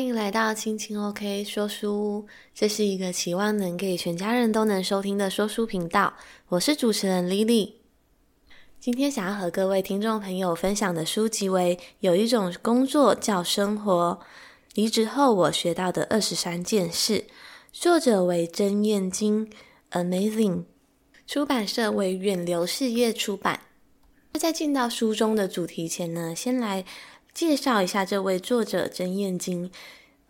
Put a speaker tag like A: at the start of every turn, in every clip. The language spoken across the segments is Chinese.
A: 欢迎来到青青 OK 说书屋，这是一个期望能给全家人都能收听的说书频道。我是主持人 Lily。今天想要和各位听众朋友分享的书籍为《有一种工作叫生活》，离职后我学到的二十三件事。作者为曾燕金，Amazing。出版社为远流事业出版。那在进到书中的主题前呢，先来。介绍一下这位作者曾燕金，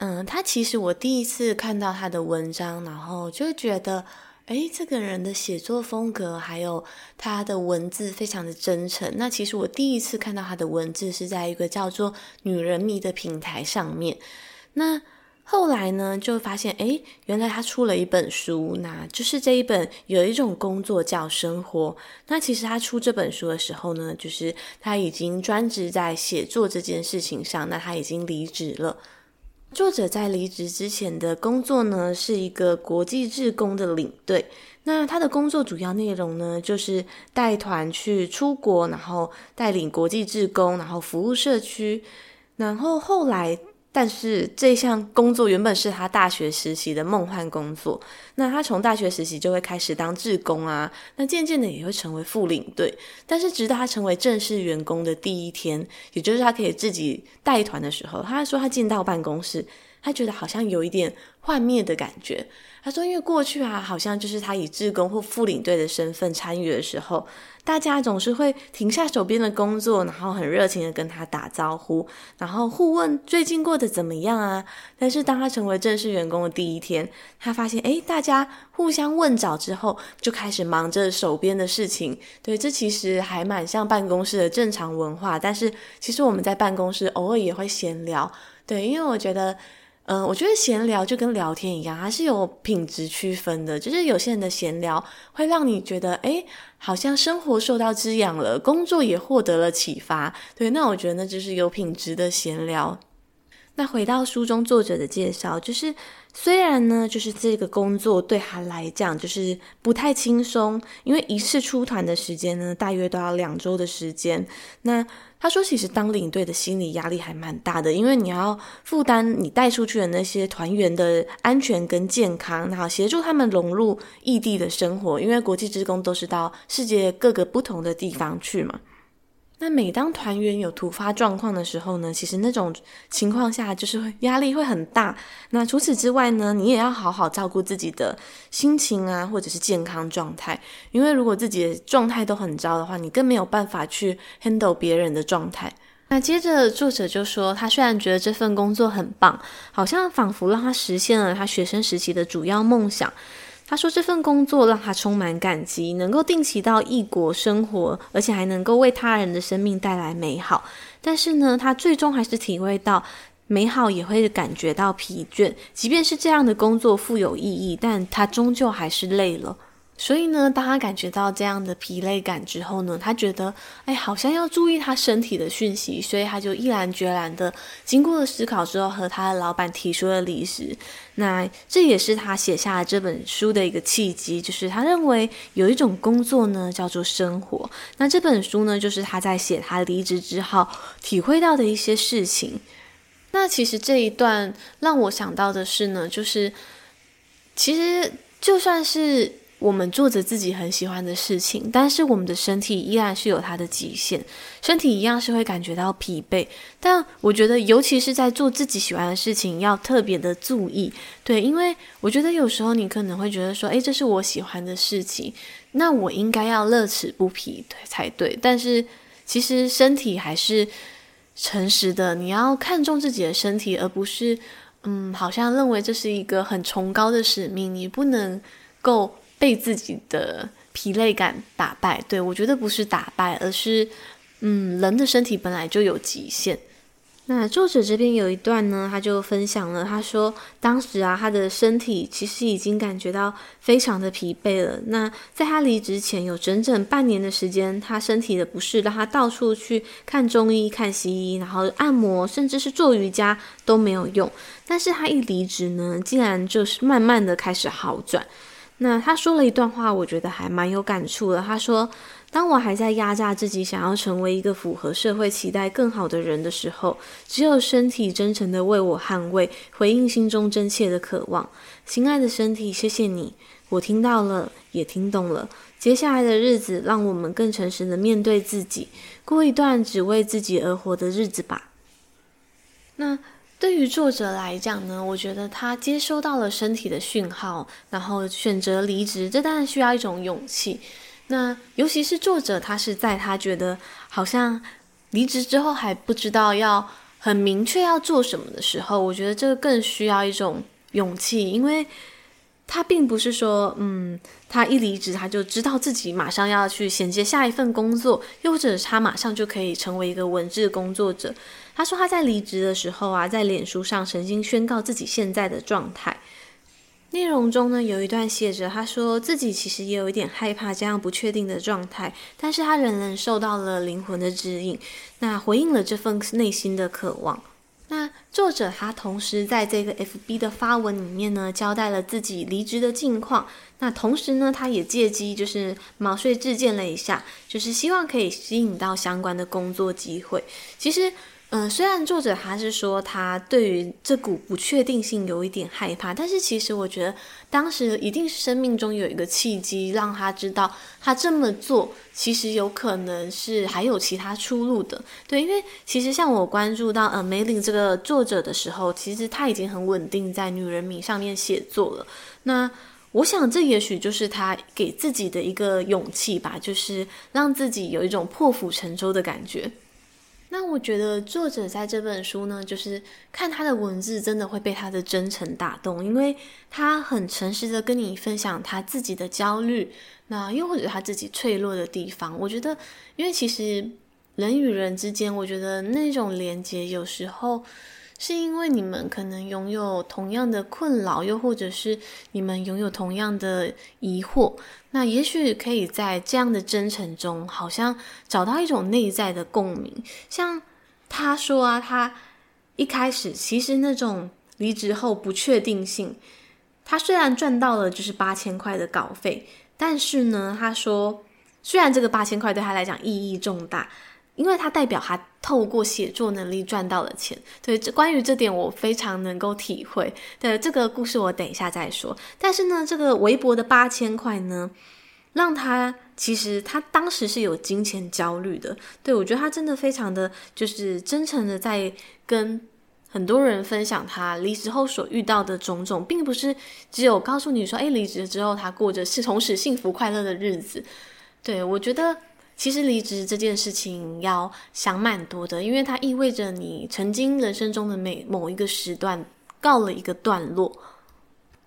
A: 嗯，他其实我第一次看到他的文章，然后就觉得，诶，这个人的写作风格还有他的文字非常的真诚。那其实我第一次看到他的文字是在一个叫做“女人迷”的平台上面，那。后来呢，就发现，诶，原来他出了一本书，那就是这一本有一种工作叫生活。那其实他出这本书的时候呢，就是他已经专职在写作这件事情上，那他已经离职了。作者在离职之前的工作呢，是一个国际志工的领队。那他的工作主要内容呢，就是带团去出国，然后带领国际志工，然后服务社区。然后后来。但是这项工作原本是他大学实习的梦幻工作，那他从大学实习就会开始当志工啊，那渐渐的也会成为副领队。但是直到他成为正式员工的第一天，也就是他可以自己带团的时候，他说他进到办公室，他觉得好像有一点幻灭的感觉。他说：“因为过去啊，好像就是他以志工或副领队的身份参与的时候，大家总是会停下手边的工作，然后很热情的跟他打招呼，然后互问最近过得怎么样啊。但是当他成为正式员工的第一天，他发现，诶，大家互相问早之后，就开始忙着手边的事情。对，这其实还蛮像办公室的正常文化。但是其实我们在办公室偶尔也会闲聊，对，因为我觉得。”嗯，我觉得闲聊就跟聊天一样，它是有品质区分的。就是有些人的闲聊会让你觉得，诶，好像生活受到滋养了，工作也获得了启发。对，那我觉得那就是有品质的闲聊。那回到书中作者的介绍，就是虽然呢，就是这个工作对他来讲就是不太轻松，因为一次出团的时间呢，大约都要两周的时间。那他说，其实当领队的心理压力还蛮大的，因为你要负担你带出去的那些团员的安全跟健康，然后协助他们融入异地的生活，因为国际职工都是到世界各个不同的地方去嘛。那每当团员有突发状况的时候呢，其实那种情况下就是压力会很大。那除此之外呢，你也要好好照顾自己的心情啊，或者是健康状态。因为如果自己的状态都很糟的话，你更没有办法去 handle 别人的状态。那接着作者就说，他虽然觉得这份工作很棒，好像仿佛让他实现了他学生时期的主要梦想。他说这份工作让他充满感激，能够定期到异国生活，而且还能够为他人的生命带来美好。但是呢，他最终还是体会到美好也会感觉到疲倦。即便是这样的工作富有意义，但他终究还是累了。所以呢，当他感觉到这样的疲累感之后呢，他觉得，哎，好像要注意他身体的讯息，所以他就毅然决然的，经过了思考之后，和他的老板提出了离职。那这也是他写下了这本书的一个契机，就是他认为有一种工作呢，叫做生活。那这本书呢，就是他在写他离职之后体会到的一些事情。那其实这一段让我想到的是呢，就是其实就算是。我们做着自己很喜欢的事情，但是我们的身体依然是有它的极限，身体一样是会感觉到疲惫。但我觉得，尤其是在做自己喜欢的事情，要特别的注意，对，因为我觉得有时候你可能会觉得说，诶，这是我喜欢的事情，那我应该要乐此不疲，对，才对。但是其实身体还是诚实的，你要看重自己的身体，而不是，嗯，好像认为这是一个很崇高的使命，你不能够。被自己的疲累感打败，对，我觉得不是打败，而是，嗯，人的身体本来就有极限。那作者这边有一段呢，他就分享了，他说当时啊，他的身体其实已经感觉到非常的疲惫了。那在他离职前有整整半年的时间，他身体的不适让他到处去看中医、看西医，然后按摩，甚至是做瑜伽都没有用。但是他一离职呢，竟然就是慢慢的开始好转。那他说了一段话，我觉得还蛮有感触的。他说，当我还在压榨自己，想要成为一个符合社会期待更好的人的时候，只有身体真诚地为我捍卫，回应心中真切的渴望。亲爱的身体，谢谢你，我听到了，也听懂了。接下来的日子，让我们更诚实地面对自己，过一段只为自己而活的日子吧。那对于作者来讲呢，我觉得他接收到了身体的讯号，然后选择离职，这当然需要一种勇气。那尤其是作者，他是在他觉得好像离职之后还不知道要很明确要做什么的时候，我觉得这个更需要一种勇气，因为他并不是说，嗯，他一离职他就知道自己马上要去衔接下一份工作，又或者他马上就可以成为一个文字工作者。他说他在离职的时候啊，在脸书上曾经宣告自己现在的状态。内容中呢，有一段写着，他说自己其实也有一点害怕这样不确定的状态，但是他仍然受到了灵魂的指引，那回应了这份内心的渴望。那作者他同时在这个 FB 的发文里面呢，交代了自己离职的近况。那同时呢，他也借机就是毛遂自荐了一下，就是希望可以吸引到相关的工作机会。其实。嗯，虽然作者他是说他对于这股不确定性有一点害怕，但是其实我觉得当时一定是生命中有一个契机，让他知道他这么做其实有可能是还有其他出路的。对，因为其实像我关注到呃梅林这个作者的时候，其实他已经很稳定在女人名上面写作了。那我想这也许就是他给自己的一个勇气吧，就是让自己有一种破釜沉舟的感觉。那我觉得作者在这本书呢，就是看他的文字，真的会被他的真诚打动，因为他很诚实的跟你分享他自己的焦虑，那又或者他自己脆弱的地方。我觉得，因为其实人与人之间，我觉得那种连接有时候。是因为你们可能拥有同样的困扰，又或者是你们拥有同样的疑惑，那也许可以在这样的真诚中，好像找到一种内在的共鸣。像他说啊，他一开始其实那种离职后不确定性，他虽然赚到了就是八千块的稿费，但是呢，他说虽然这个八千块对他来讲意义重大。因为他代表他透过写作能力赚到了钱，对，这关于这点我非常能够体会。对，这个故事我等一下再说。但是呢，这个微博的八千块呢，让他其实他当时是有金钱焦虑的。对，我觉得他真的非常的就是真诚的在跟很多人分享他离职后所遇到的种种，并不是只有告诉你说，哎，离职之后他过着是同时幸福快乐的日子。对，我觉得。其实离职这件事情要想蛮多的，因为它意味着你曾经人生中的每某一个时段告了一个段落。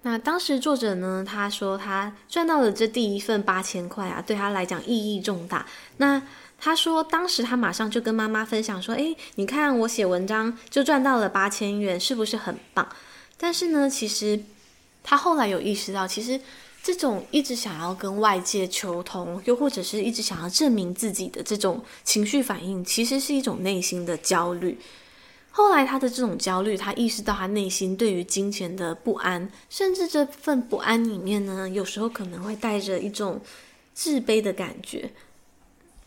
A: 那当时作者呢，他说他赚到了这第一份八千块啊，对他来讲意义重大。那他说当时他马上就跟妈妈分享说：“诶，你看我写文章就赚到了八千元，是不是很棒？”但是呢，其实他后来有意识到，其实。这种一直想要跟外界求同，又或者是一直想要证明自己的这种情绪反应，其实是一种内心的焦虑。后来他的这种焦虑，他意识到他内心对于金钱的不安，甚至这份不安里面呢，有时候可能会带着一种自卑的感觉。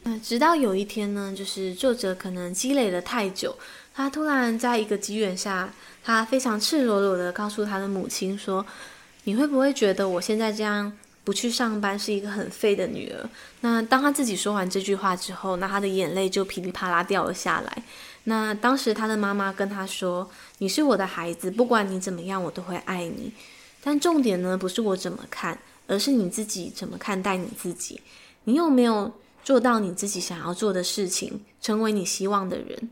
A: 那直到有一天呢，就是作者可能积累了太久，他突然在一个机缘下，他非常赤裸裸的告诉他的母亲说。你会不会觉得我现在这样不去上班是一个很废的女儿？那当她自己说完这句话之后，那她的眼泪就噼里啪啦掉了下来。那当时她的妈妈跟她说：“你是我的孩子，不管你怎么样，我都会爱你。但重点呢，不是我怎么看，而是你自己怎么看待你自己。你有没有做到你自己想要做的事情，成为你希望的人？”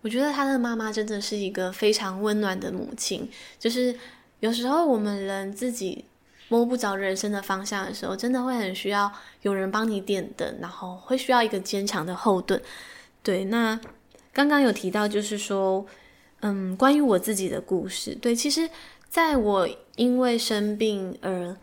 A: 我觉得他的妈妈真的是一个非常温暖的母亲，就是。有时候我们人自己摸不着人生的方向的时候，真的会很需要有人帮你点灯，然后会需要一个坚强的后盾。对，那刚刚有提到，就是说，嗯，关于我自己的故事。对，其实在我因为生病而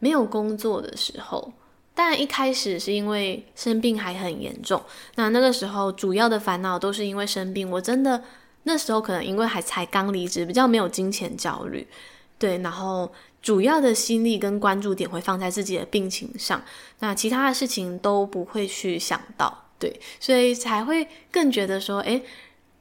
A: 没有工作的时候，当然一开始是因为生病还很严重。那那个时候主要的烦恼都是因为生病，我真的那时候可能因为还才刚离职，比较没有金钱焦虑。对，然后主要的心力跟关注点会放在自己的病情上，那其他的事情都不会去想到。对，所以才会更觉得说，诶，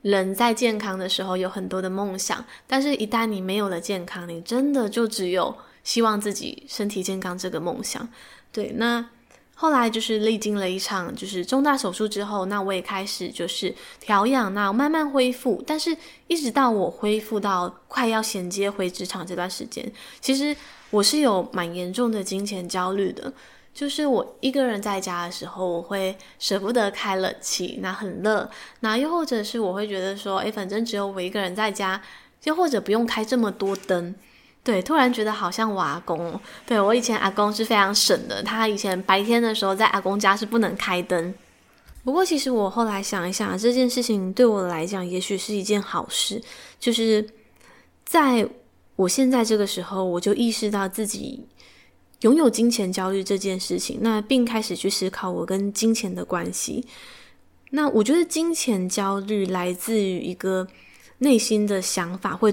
A: 人在健康的时候有很多的梦想，但是一旦你没有了健康，你真的就只有希望自己身体健康这个梦想。对，那后来就是历经了一场就是重大手术之后，那我也开始就是调养，那慢慢恢复，但是一直到我恢复到快要衔接回职场这段时间，其实我是有蛮严重的金钱焦虑的。就是我一个人在家的时候，我会舍不得开冷气，那很热。那又或者是我会觉得说，诶，反正只有我一个人在家，又或者不用开这么多灯。对，突然觉得好像我阿公，对，我以前阿公是非常省的，他以前白天的时候在阿公家是不能开灯。不过其实我后来想一想，这件事情对我来讲，也许是一件好事，就是在我现在这个时候，我就意识到自己。拥有金钱焦虑这件事情，那并开始去思考我跟金钱的关系。那我觉得金钱焦虑来自于一个内心的想法，会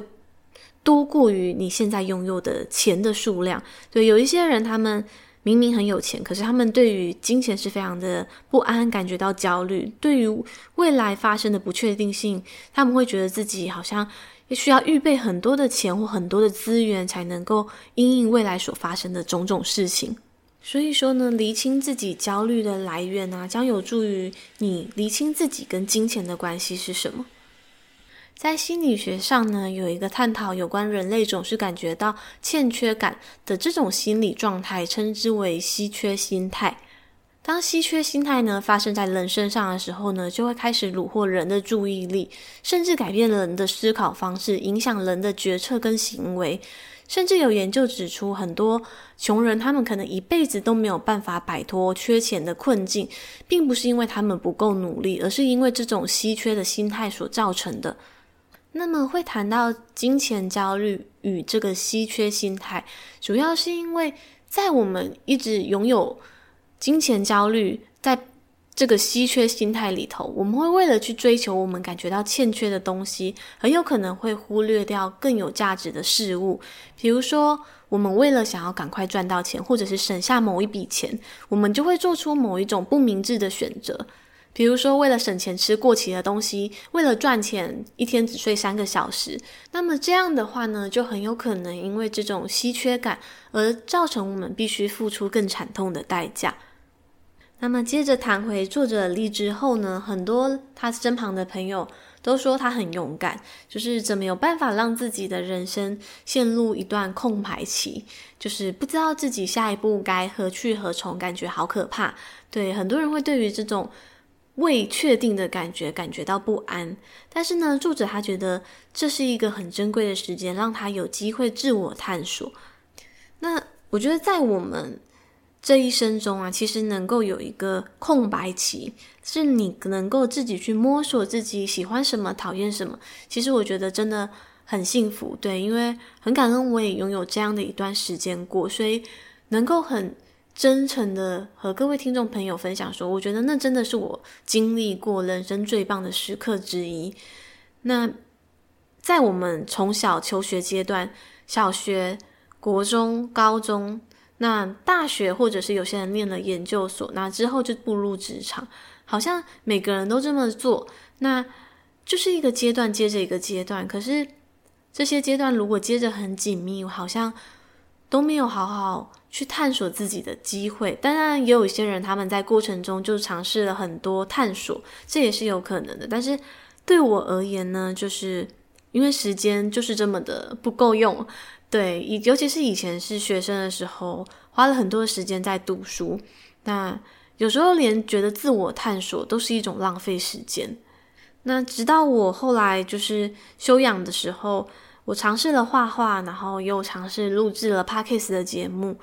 A: 多过于你现在拥有的钱的数量。对，有一些人他们明明很有钱，可是他们对于金钱是非常的不安，感觉到焦虑。对于未来发生的不确定性，他们会觉得自己好像。需要预备很多的钱或很多的资源，才能够因应未来所发生的种种事情。所以说呢，厘清自己焦虑的来源啊，将有助于你厘清自己跟金钱的关系是什么。在心理学上呢，有一个探讨有关人类总是感觉到欠缺感的这种心理状态，称之为稀缺心态。当稀缺心态呢发生在人身上的时候呢，就会开始虏获人的注意力，甚至改变人的思考方式，影响人的决策跟行为。甚至有研究指出，很多穷人他们可能一辈子都没有办法摆脱缺钱的困境，并不是因为他们不够努力，而是因为这种稀缺的心态所造成的。那么会谈到金钱焦虑与这个稀缺心态，主要是因为在我们一直拥有。金钱焦虑，在这个稀缺心态里头，我们会为了去追求我们感觉到欠缺的东西，很有可能会忽略掉更有价值的事物。比如说，我们为了想要赶快赚到钱，或者是省下某一笔钱，我们就会做出某一种不明智的选择。比如说，为了省钱吃过期的东西，为了赚钱一天只睡三个小时。那么这样的话呢，就很有可能因为这种稀缺感而造成我们必须付出更惨痛的代价。那么接着谈回作者的例子后呢，很多他身旁的朋友都说他很勇敢，就是怎么有办法让自己的人生陷入一段空白期，就是不知道自己下一步该何去何从，感觉好可怕。对，很多人会对于这种未确定的感觉感觉到不安，但是呢，作者他觉得这是一个很珍贵的时间，让他有机会自我探索。那我觉得在我们。这一生中啊，其实能够有一个空白期，是你能够自己去摸索自己喜欢什么、讨厌什么。其实我觉得真的很幸福，对，因为很感恩我也拥有这样的一段时间过，所以能够很真诚的和各位听众朋友分享说，我觉得那真的是我经历过人生最棒的时刻之一。那在我们从小求学阶段，小学、国中、高中。那大学或者是有些人念了研究所，那之后就步入职场，好像每个人都这么做，那就是一个阶段接着一个阶段。可是这些阶段如果接着很紧密，好像都没有好好去探索自己的机会。当然，也有一些人他们在过程中就尝试了很多探索，这也是有可能的。但是对我而言呢，就是因为时间就是这么的不够用。对，以尤其是以前是学生的时候，花了很多时间在读书，那有时候连觉得自我探索都是一种浪费时间。那直到我后来就是休养的时候，我尝试了画画，然后又尝试录制了 Podcast 的节目。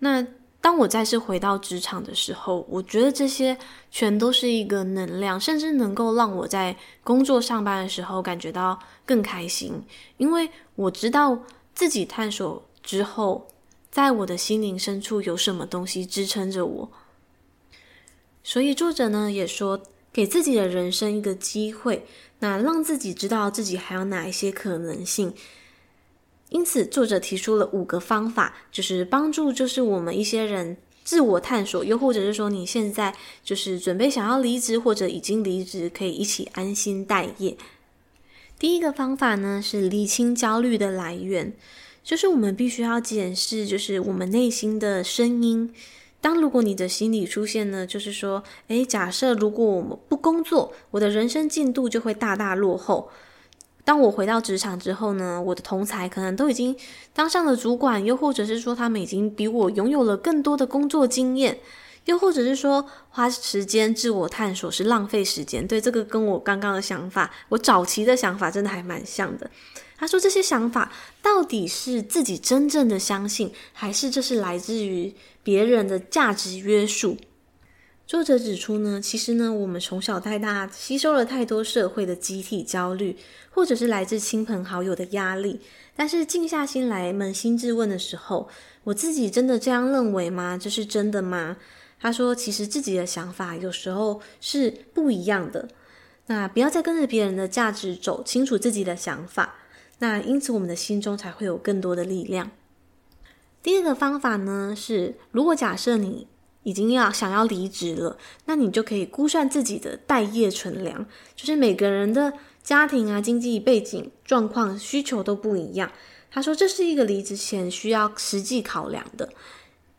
A: 那当我再次回到职场的时候，我觉得这些全都是一个能量，甚至能够让我在工作上班的时候感觉到更开心，因为我知道。自己探索之后，在我的心灵深处有什么东西支撑着我？所以作者呢也说，给自己的人生一个机会，那让自己知道自己还有哪一些可能性。因此，作者提出了五个方法，就是帮助就是我们一些人自我探索，又或者是说你现在就是准备想要离职或者已经离职，可以一起安心待业。第一个方法呢，是厘清焦虑的来源，就是我们必须要检视，就是我们内心的声音。当如果你的心理出现呢，就是说，诶，假设如果我们不工作，我的人生进度就会大大落后。当我回到职场之后呢，我的同才可能都已经当上了主管，又或者是说他们已经比我拥有了更多的工作经验，又或者是说花时间自我探索是浪费时间。对，这个跟我刚刚的想法，我早期的想法真的还蛮像的。他说这些想法到底是自己真正的相信，还是这是来自于别人的价值约束？作者指出呢，其实呢，我们从小到大吸收了太多社会的集体焦虑，或者是来自亲朋好友的压力。但是静下心来扪心自问的时候，我自己真的这样认为吗？这是真的吗？他说，其实自己的想法有时候是不一样的。那不要再跟着别人的价值走，清楚自己的想法。那因此，我们的心中才会有更多的力量。第二个方法呢是，如果假设你已经要想要离职了，那你就可以估算自己的待业存粮。就是每个人的家庭啊、经济背景状况、需求都不一样。他说这是一个离职前需要实际考量的。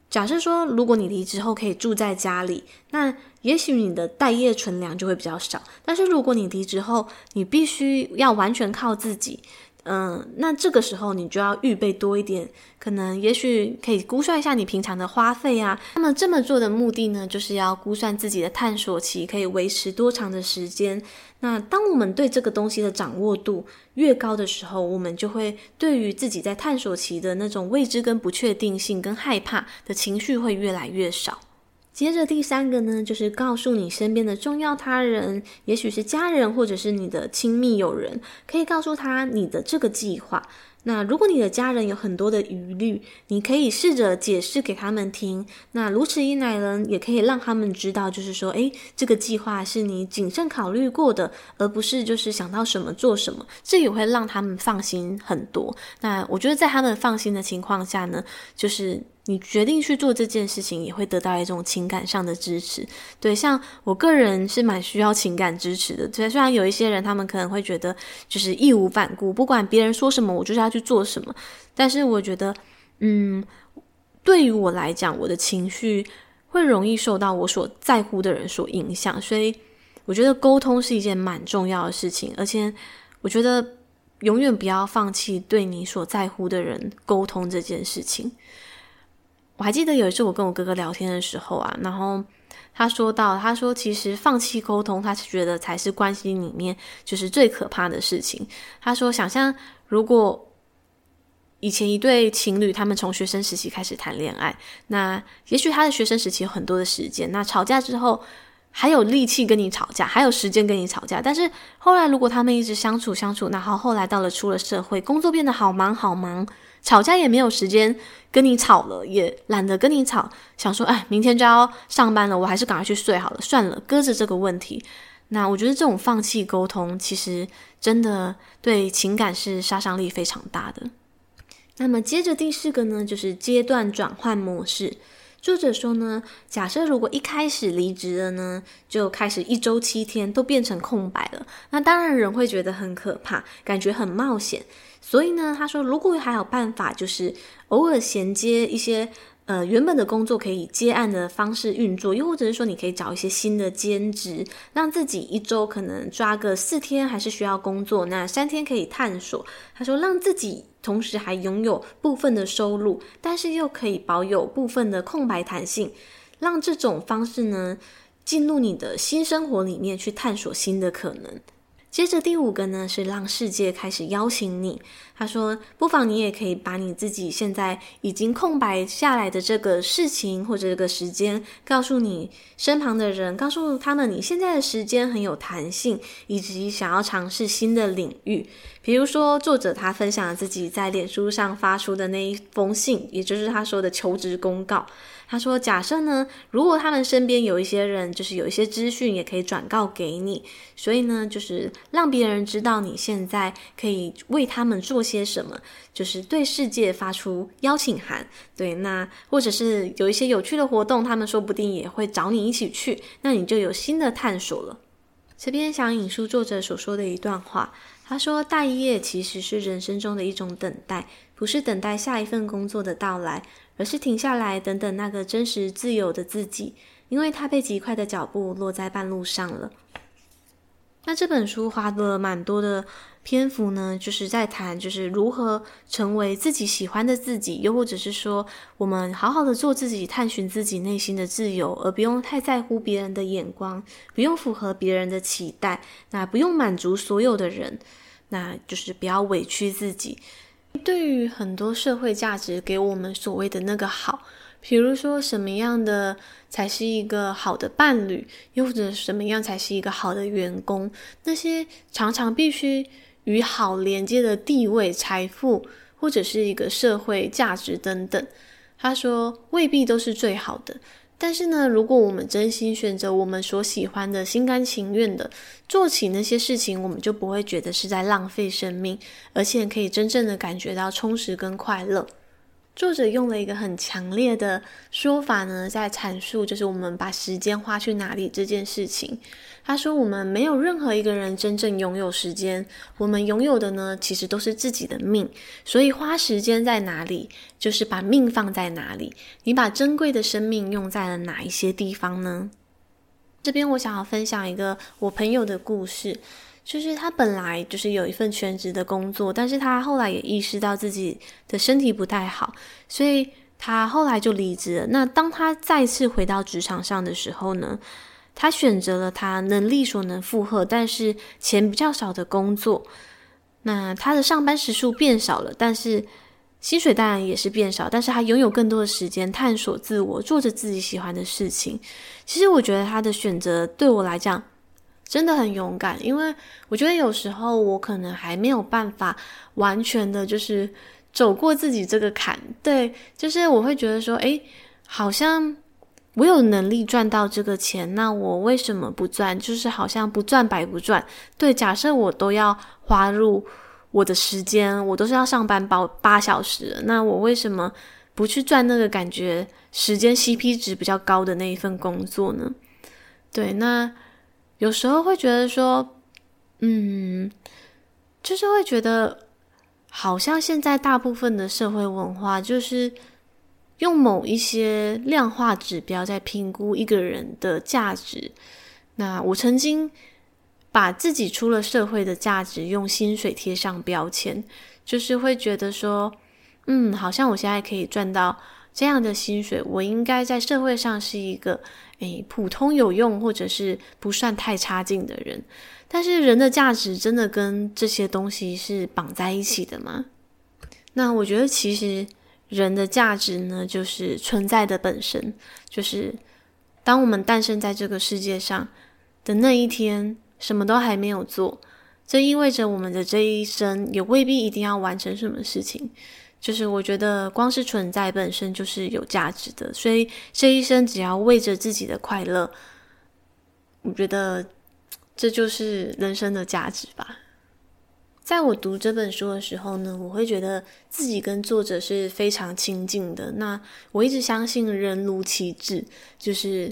A: 假设说，如果你离职后可以住在家里，那也许你的待业存粮就会比较少。但是如果你离职后，你必须要完全靠自己。嗯，那这个时候你就要预备多一点，可能也许可以估算一下你平常的花费啊。那么这么做的目的呢，就是要估算自己的探索期可以维持多长的时间。那当我们对这个东西的掌握度越高的时候，我们就会对于自己在探索期的那种未知跟不确定性跟害怕的情绪会越来越少。接着第三个呢，就是告诉你身边的重要他人，也许是家人或者是你的亲密友人，可以告诉他你的这个计划。那如果你的家人有很多的疑虑，你可以试着解释给他们听。那如此一来呢，也可以让他们知道，就是说，诶，这个计划是你谨慎考虑过的，而不是就是想到什么做什么。这也会让他们放心很多。那我觉得在他们放心的情况下呢，就是。你决定去做这件事情，也会得到一种情感上的支持。对，像我个人是蛮需要情感支持的。对，虽然有一些人他们可能会觉得就是义无反顾，不管别人说什么，我就是要去做什么。但是我觉得，嗯，对于我来讲，我的情绪会容易受到我所在乎的人所影响，所以我觉得沟通是一件蛮重要的事情。而且，我觉得永远不要放弃对你所在乎的人沟通这件事情。我还记得有一次我跟我哥哥聊天的时候啊，然后他说到，他说其实放弃沟通，他是觉得才是关系里面就是最可怕的事情。他说，想象如果以前一对情侣，他们从学生时期开始谈恋爱，那也许他的学生时期有很多的时间，那吵架之后还有力气跟你吵架，还有时间跟你吵架，但是后来如果他们一直相处相处，然后后来到了出了社会，工作变得好忙好忙。吵架也没有时间跟你吵了，也懒得跟你吵，想说，哎，明天就要上班了，我还是赶快去睡好了，算了，搁着这个问题。那我觉得这种放弃沟通，其实真的对情感是杀伤力非常大的。那么接着第四个呢，就是阶段转换模式。作者说呢，假设如果一开始离职了呢，就开始一周七天都变成空白了，那当然人会觉得很可怕，感觉很冒险。所以呢，他说，如果还有办法，就是偶尔衔接一些呃原本的工作可以接案的方式运作，又或者是说你可以找一些新的兼职，让自己一周可能抓个四天还是需要工作，那三天可以探索。他说，让自己同时还拥有部分的收入，但是又可以保有部分的空白弹性，让这种方式呢进入你的新生活里面去探索新的可能。接着第五个呢，是让世界开始邀请你。他说，不妨你也可以把你自己现在已经空白下来的这个事情或者这个时间，告诉你身旁的人，告诉他们你现在的时间很有弹性，以及想要尝试新的领域。比如说，作者他分享了自己在脸书上发出的那一封信，也就是他说的求职公告。他说：“假设呢，如果他们身边有一些人，就是有一些资讯，也可以转告给你。所以呢，就是让别人知道你现在可以为他们做些什么，就是对世界发出邀请函。对，那或者是有一些有趣的活动，他们说不定也会找你一起去，那你就有新的探索了。这边想引述作者所说的一段话，他说：“待业其实是人生中的一种等待，不是等待下一份工作的到来，而是停下来等等那个真实自由的自己，因为他被极快的脚步落在半路上了。”那这本书花了蛮多的篇幅呢，就是在谈，就是如何成为自己喜欢的自己，又或者是说，我们好好的做自己，探寻自己内心的自由，而不用太在乎别人的眼光，不用符合别人的期待，那不用满足所有的人，那就是不要委屈自己。对于很多社会价值给我们所谓的那个好。比如说，什么样的才是一个好的伴侣，又或者什么样才是一个好的员工？那些常常必须与好连接的地位、财富，或者是一个社会价值等等，他说未必都是最好的。但是呢，如果我们真心选择我们所喜欢的，心甘情愿的做起那些事情，我们就不会觉得是在浪费生命，而且可以真正的感觉到充实跟快乐。作者用了一个很强烈的说法呢，在阐述就是我们把时间花去哪里这件事情。他说：“我们没有任何一个人真正拥有时间，我们拥有的呢，其实都是自己的命。所以花时间在哪里，就是把命放在哪里。你把珍贵的生命用在了哪一些地方呢？”这边我想要分享一个我朋友的故事。就是他本来就是有一份全职的工作，但是他后来也意识到自己的身体不太好，所以他后来就离职了。那当他再次回到职场上的时候呢，他选择了他能力所能负荷，但是钱比较少的工作。那他的上班时数变少了，但是薪水当然也是变少，但是他拥有更多的时间探索自我，做着自己喜欢的事情。其实我觉得他的选择对我来讲，真的很勇敢，因为我觉得有时候我可能还没有办法完全的，就是走过自己这个坎。对，就是我会觉得说，诶，好像我有能力赚到这个钱，那我为什么不赚？就是好像不赚白不赚。对，假设我都要花入我的时间，我都是要上班包八小时，那我为什么不去赚那个感觉时间 CP 值比较高的那一份工作呢？对，那。有时候会觉得说，嗯，就是会觉得，好像现在大部分的社会文化就是用某一些量化指标在评估一个人的价值。那我曾经把自己出了社会的价值用薪水贴上标签，就是会觉得说，嗯，好像我现在可以赚到这样的薪水，我应该在社会上是一个。诶，普通有用或者是不算太差劲的人，但是人的价值真的跟这些东西是绑在一起的吗？那我觉得其实人的价值呢，就是存在的本身，就是当我们诞生在这个世界上的那一天，什么都还没有做，这意味着我们的这一生也未必一定要完成什么事情。就是我觉得光是存在本身就是有价值的，所以这一生只要为着自己的快乐，我觉得这就是人生的价值吧。在我读这本书的时候呢，我会觉得自己跟作者是非常亲近的。那我一直相信人如其志，就是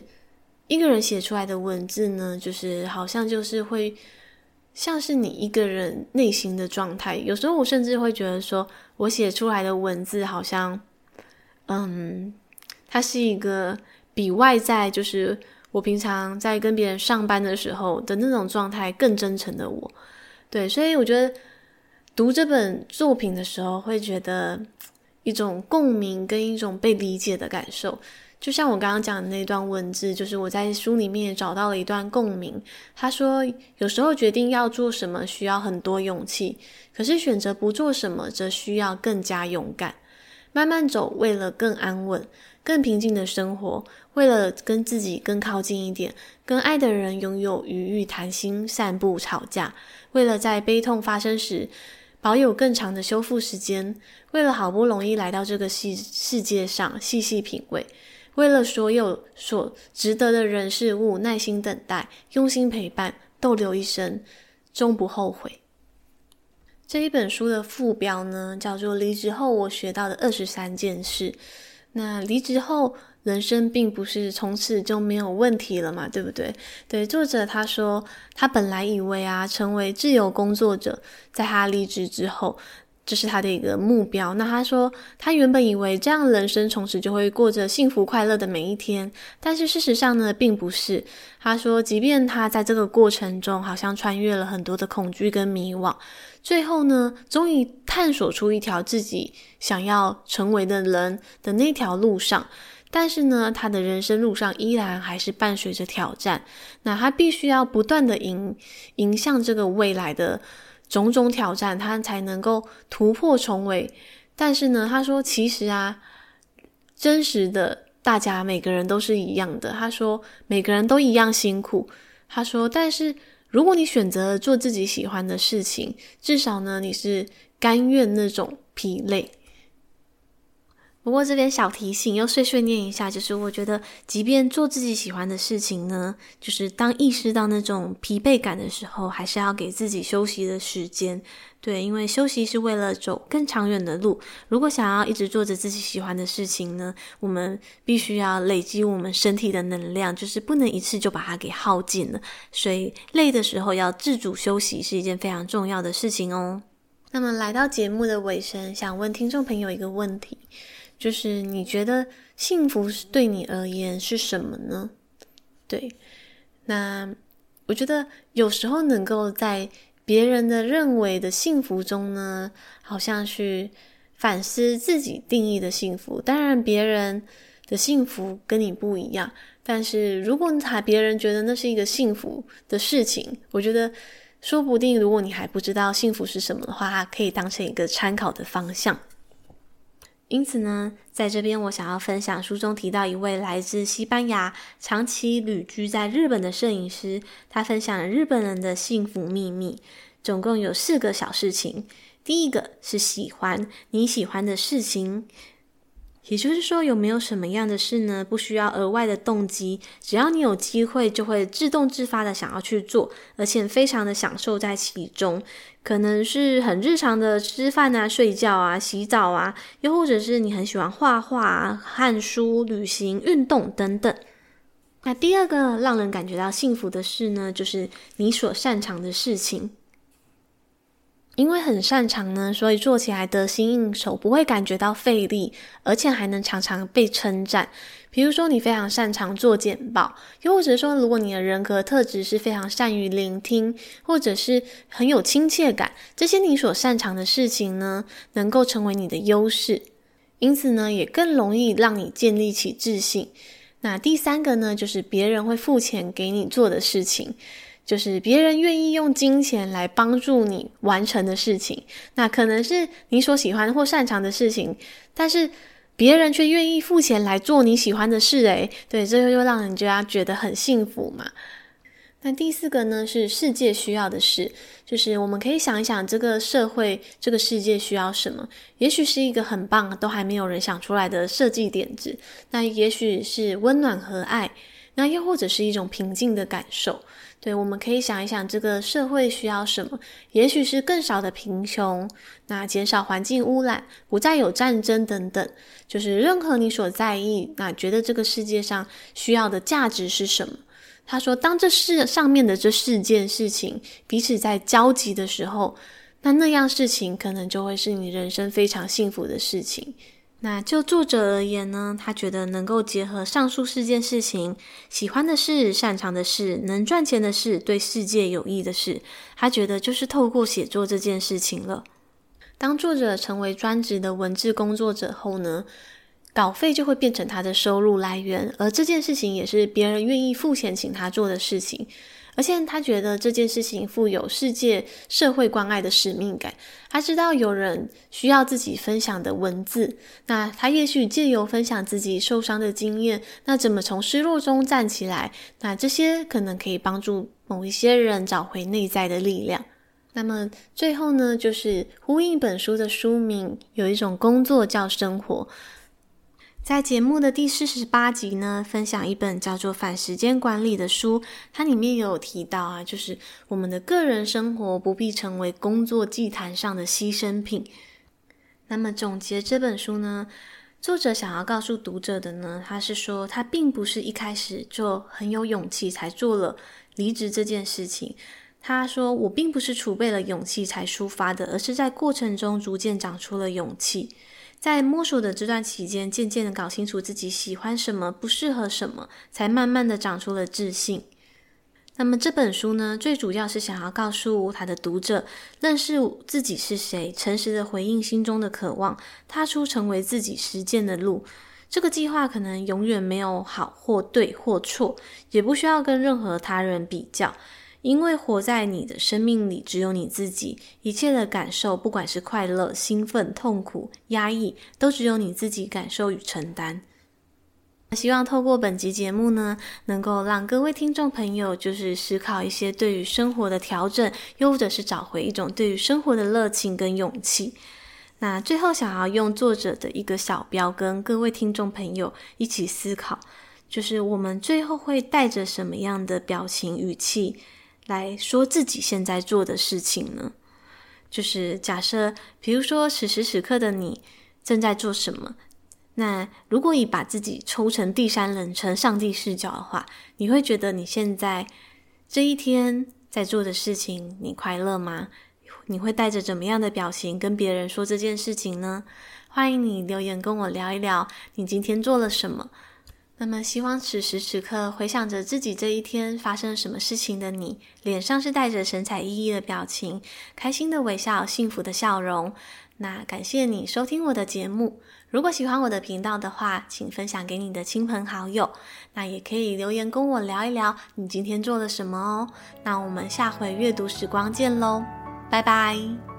A: 一个人写出来的文字呢，就是好像就是会。像是你一个人内心的状态，有时候我甚至会觉得说，我写出来的文字好像，嗯，它是一个比外在，就是我平常在跟别人上班的时候的那种状态更真诚的我。对，所以我觉得读这本作品的时候，会觉得一种共鸣跟一种被理解的感受。就像我刚刚讲的那段文字，就是我在书里面也找到了一段共鸣。他说，有时候决定要做什么需要很多勇气，可是选择不做什么则需要更加勇敢。慢慢走，为了更安稳、更平静的生活，为了跟自己更靠近一点，跟爱的人拥有余裕谈心、散步、吵架，为了在悲痛发生时保有更长的修复时间，为了好不容易来到这个世世界上细细品味。为了所有所值得的人事物，耐心等待，用心陪伴，逗留一生，终不后悔。这一本书的副标呢，叫做《离职后我学到的二十三件事》。那离职后，人生并不是从此就没有问题了嘛，对不对？对，作者他说，他本来以为啊，成为自由工作者，在他离职之后。这是他的一个目标。那他说，他原本以为这样人生从此就会过着幸福快乐的每一天，但是事实上呢，并不是。他说，即便他在这个过程中好像穿越了很多的恐惧跟迷惘，最后呢，终于探索出一条自己想要成为的人的那条路上，但是呢，他的人生路上依然还是伴随着挑战。那他必须要不断的迎迎向这个未来的。种种挑战，他才能够突破重围。但是呢，他说，其实啊，真实的大家每个人都是一样的。他说，每个人都一样辛苦。他说，但是如果你选择做自己喜欢的事情，至少呢，你是甘愿那种疲累。不过这边小提醒，又碎碎念一下，就是我觉得，即便做自己喜欢的事情呢，就是当意识到那种疲惫感的时候，还是要给自己休息的时间。对，因为休息是为了走更长远的路。如果想要一直做着自己喜欢的事情呢，我们必须要累积我们身体的能量，就是不能一次就把它给耗尽了。所以累的时候要自主休息是一件非常重要的事情哦。那么来到节目的尾声，想问听众朋友一个问题。就是你觉得幸福是对你而言是什么呢？对，那我觉得有时候能够在别人的认为的幸福中呢，好像去反思自己定义的幸福。当然，别人的幸福跟你不一样，但是如果他别人觉得那是一个幸福的事情，我觉得说不定，如果你还不知道幸福是什么的话，可以当成一个参考的方向。因此呢，在这边我想要分享书中提到一位来自西班牙、长期旅居在日本的摄影师，他分享了日本人的幸福秘密，总共有四个小事情。第一个是喜欢你喜欢的事情。也就是说，有没有什么样的事呢？不需要额外的动机，只要你有机会，就会自动自发的想要去做，而且非常的享受在其中。可能是很日常的吃饭啊、睡觉啊、洗澡啊，又或者是你很喜欢画画啊、看书、旅行、运动等等。那第二个让人感觉到幸福的事呢，就是你所擅长的事情。因为很擅长呢，所以做起来得心应手，不会感觉到费力，而且还能常常被称赞。比如说，你非常擅长做简报，又或者说，如果你的人格特质是非常善于聆听，或者是很有亲切感，这些你所擅长的事情呢，能够成为你的优势，因此呢，也更容易让你建立起自信。那第三个呢，就是别人会付钱给你做的事情。就是别人愿意用金钱来帮助你完成的事情，那可能是你所喜欢或擅长的事情，但是别人却愿意付钱来做你喜欢的事，诶，对，这就又让人家觉得很幸福嘛。那第四个呢，是世界需要的事，就是我们可以想一想，这个社会、这个世界需要什么？也许是一个很棒，都还没有人想出来的设计点子，那也许是温暖和爱，那又或者是一种平静的感受。对，我们可以想一想，这个社会需要什么？也许是更少的贫穷，那减少环境污染，不再有战争等等。就是任何你所在意，那觉得这个世界上需要的价值是什么？他说，当这世上面的这四件事情彼此在交集的时候，那那样事情可能就会是你人生非常幸福的事情。那就作者而言呢，他觉得能够结合上述四件事情，喜欢的事、擅长的事、能赚钱的事、对世界有益的事，他觉得就是透过写作这件事情了。当作者成为专职的文字工作者后呢，稿费就会变成他的收入来源，而这件事情也是别人愿意付钱请他做的事情。而且他觉得这件事情富有世界社会关爱的使命感。他知道有人需要自己分享的文字，那他也许借由分享自己受伤的经验，那怎么从失落中站起来？那这些可能可以帮助某一些人找回内在的力量。那么最后呢，就是呼应本书的书名，有一种工作叫生活。在节目的第四十八集呢，分享一本叫做《反时间管理》的书，它里面有提到啊，就是我们的个人生活不必成为工作祭坛上的牺牲品。那么总结这本书呢，作者想要告诉读者的呢，他是说他并不是一开始就很有勇气才做了离职这件事情。他说：“我并不是储备了勇气才出发的，而是在过程中逐渐长出了勇气。”在摸索的这段期间，渐渐的搞清楚自己喜欢什么，不适合什么，才慢慢的长出了自信。那么这本书呢，最主要是想要告诉他的读者，认识自己是谁，诚实的回应心中的渴望，踏出成为自己实践的路。这个计划可能永远没有好或对或错，也不需要跟任何他人比较。因为活在你的生命里，只有你自己，一切的感受，不管是快乐、兴奋、痛苦、压抑，都只有你自己感受与承担。希望透过本集节目呢，能够让各位听众朋友，就是思考一些对于生活的调整，又或者是找回一种对于生活的热情跟勇气。那最后，想要用作者的一个小标，跟各位听众朋友一起思考，就是我们最后会带着什么样的表情语气，来说自己现在做的事情呢？就是假设，比如说此时此刻的你正在做什么？那如果你把自己抽成第三人称上帝视角的话，你会觉得你现在这一天在做的事情，你快乐吗？你会带着怎么样的表情跟别人说这件事情呢？欢迎你留言跟我聊一聊，你今天做了什么。那么，希望此时此刻回想着自己这一天发生了什么事情的你，脸上是带着神采奕奕的表情，开心的微笑，幸福的笑容。那感谢你收听我的节目。如果喜欢我的频道的话，请分享给你的亲朋好友。那也可以留言跟我聊一聊你今天做了什么哦。那我们下回阅读时光见喽，拜拜。